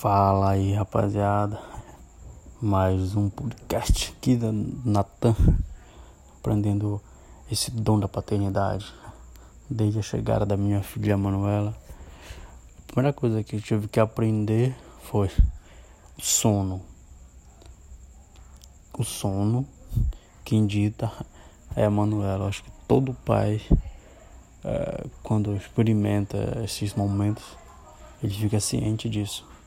Fala aí, rapaziada. Mais um podcast aqui da Natan, aprendendo esse dom da paternidade desde a chegada da minha filha Manuela. A primeira coisa que eu tive que aprender foi o sono. O sono, quem dita é a Manuela. Acho que todo pai, é, quando experimenta esses momentos, ele fica ciente disso